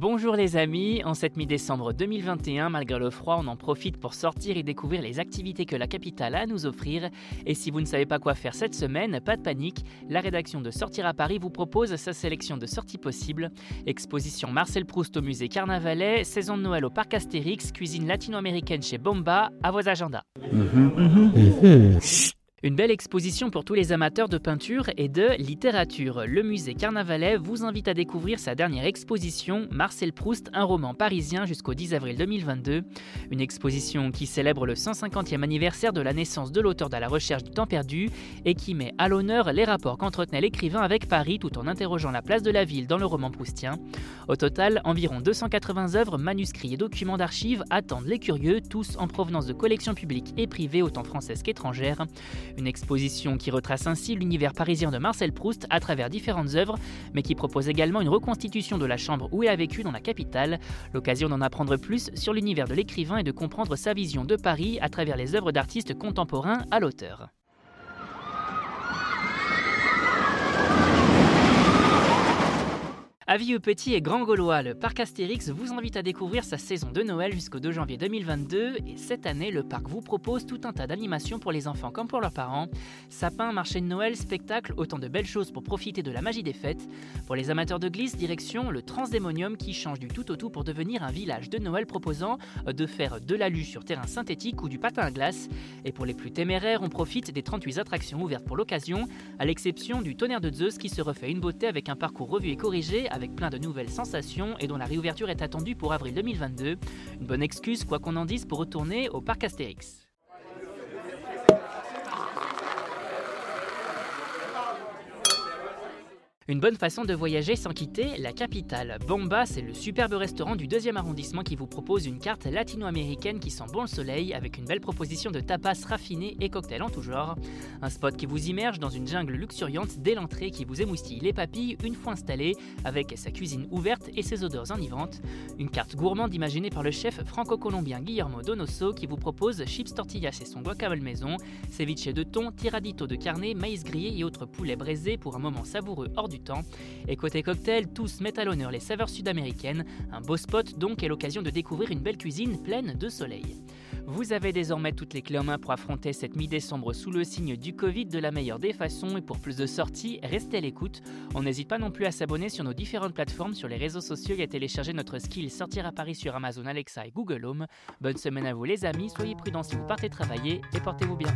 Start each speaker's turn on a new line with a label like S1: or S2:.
S1: Bonjour les amis, en cette mi-décembre 2021, malgré le froid, on en profite pour sortir et découvrir les activités que la capitale a à nous offrir. Et si vous ne savez pas quoi faire cette semaine, pas de panique, la rédaction de Sortir à Paris vous propose sa sélection de sorties possibles. Exposition Marcel Proust au musée Carnavalet, saison de Noël au parc Astérix, cuisine latino-américaine chez Bomba, à vos agendas. Mhm. Mhm. Une belle exposition pour tous les amateurs de peinture et de littérature. Le musée Carnavalet vous invite à découvrir sa dernière exposition, Marcel Proust, un roman parisien jusqu'au 10 avril 2022. Une exposition qui célèbre le 150e anniversaire de la naissance de l'auteur de la recherche du temps perdu et qui met à l'honneur les rapports qu'entretenait l'écrivain avec Paris tout en interrogeant la place de la ville dans le roman proustien. Au total, environ 280 œuvres, manuscrits et documents d'archives attendent les curieux, tous en provenance de collections publiques et privées autant françaises qu'étrangères. Une exposition qui retrace ainsi l'univers parisien de Marcel Proust à travers différentes œuvres, mais qui propose également une reconstitution de la chambre où il a vécu dans la capitale, l'occasion d'en apprendre plus sur l'univers de l'écrivain et de comprendre sa vision de Paris à travers les œuvres d'artistes contemporains à l'auteur. Avis aux petits et grands Gaulois, le parc Astérix vous invite à découvrir sa saison de Noël jusqu'au 2 janvier 2022 et cette année, le parc vous propose tout un tas d'animations pour les enfants comme pour leurs parents. Sapin, marché de Noël, spectacle, autant de belles choses pour profiter de la magie des fêtes. Pour les amateurs de glisse, direction le Transdémonium qui change du tout au tout pour devenir un village de Noël proposant de faire de l'alu sur terrain synthétique ou du patin à glace. Et pour les plus téméraires, on profite des 38 attractions ouvertes pour l'occasion, à l'exception du tonnerre de Zeus qui se refait une beauté avec un parcours revu et corrigé avec plein de nouvelles sensations et dont la réouverture est attendue pour avril 2022. Une bonne excuse, quoi qu'on en dise, pour retourner au parc Astérix. Une bonne façon de voyager sans quitter la capitale. Bomba, c'est le superbe restaurant du deuxième arrondissement qui vous propose une carte latino-américaine qui sent bon le soleil avec une belle proposition de tapas raffinés et cocktails en tout genre. Un spot qui vous immerge dans une jungle luxuriante dès l'entrée qui vous émoustille les papilles une fois installé avec sa cuisine ouverte et ses odeurs enivrantes. Une carte gourmande imaginée par le chef franco-colombien Guillermo Donoso qui vous propose chips tortillas et son guacamole maison, ceviche de thon, tiradito de carnet, maïs grillé et autres poulets braisés pour un moment savoureux hors du Et côté cocktail, tous mettent à l'honneur les saveurs sud-américaines, un beau spot donc et l'occasion de découvrir une belle cuisine pleine de soleil. Vous avez désormais toutes les clés en main pour affronter cette mi-décembre sous le signe du Covid de la meilleure des façons et pour plus de sorties, restez à l'écoute. On n'hésite pas non plus à s'abonner sur nos différentes plateformes sur les réseaux sociaux et à télécharger notre skill Sortir à Paris sur Amazon Alexa et Google Home. Bonne semaine à vous les amis, soyez prudents si vous partez travailler et portez-vous bien.